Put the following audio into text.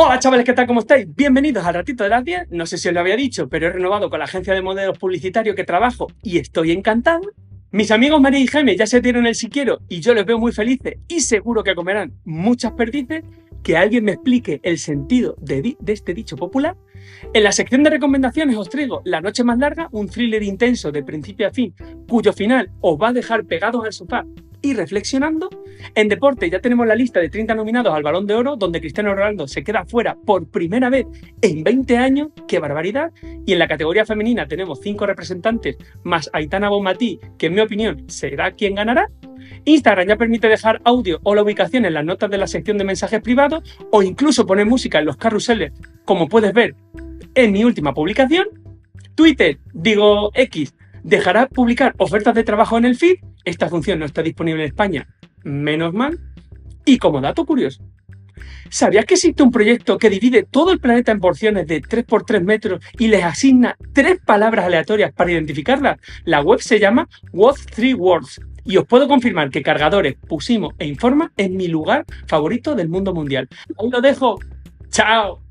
Hola chavales, ¿qué tal? ¿Cómo estáis? Bienvenidos al ratito de las 10. No sé si os lo había dicho, pero he renovado con la agencia de modelos publicitario que trabajo y estoy encantado. Mis amigos María y Jaime ya se dieron el si quiero y yo les veo muy felices y seguro que comerán muchas perdices. Que alguien me explique el sentido de, de este dicho popular. En la sección de recomendaciones os traigo La noche más larga, un thriller intenso de principio a fin, cuyo final os va a dejar pegados al sofá y reflexionando. En deporte ya tenemos la lista de 30 nominados al Balón de Oro, donde Cristiano Ronaldo se queda fuera por primera vez en 20 años. ¡Qué barbaridad! Y en la categoría femenina tenemos 5 representantes, más Aitana Bonmatí, que en mi opinión será quien ganará. Instagram ya permite dejar audio o la ubicación en las notas de la sección de mensajes privados o incluso poner música en los carruseles, como puedes ver en mi última publicación. Twitter, digo X, dejará publicar ofertas de trabajo en el feed esta función no está disponible en España, menos mal. Y como dato curioso, ¿sabías que existe un proyecto que divide todo el planeta en porciones de 3x3 metros y les asigna tres palabras aleatorias para identificarlas? La web se llama What Three Words y os puedo confirmar que Cargadores, Pusimos e Informa es mi lugar favorito del mundo mundial. Ahí lo dejo. ¡Chao!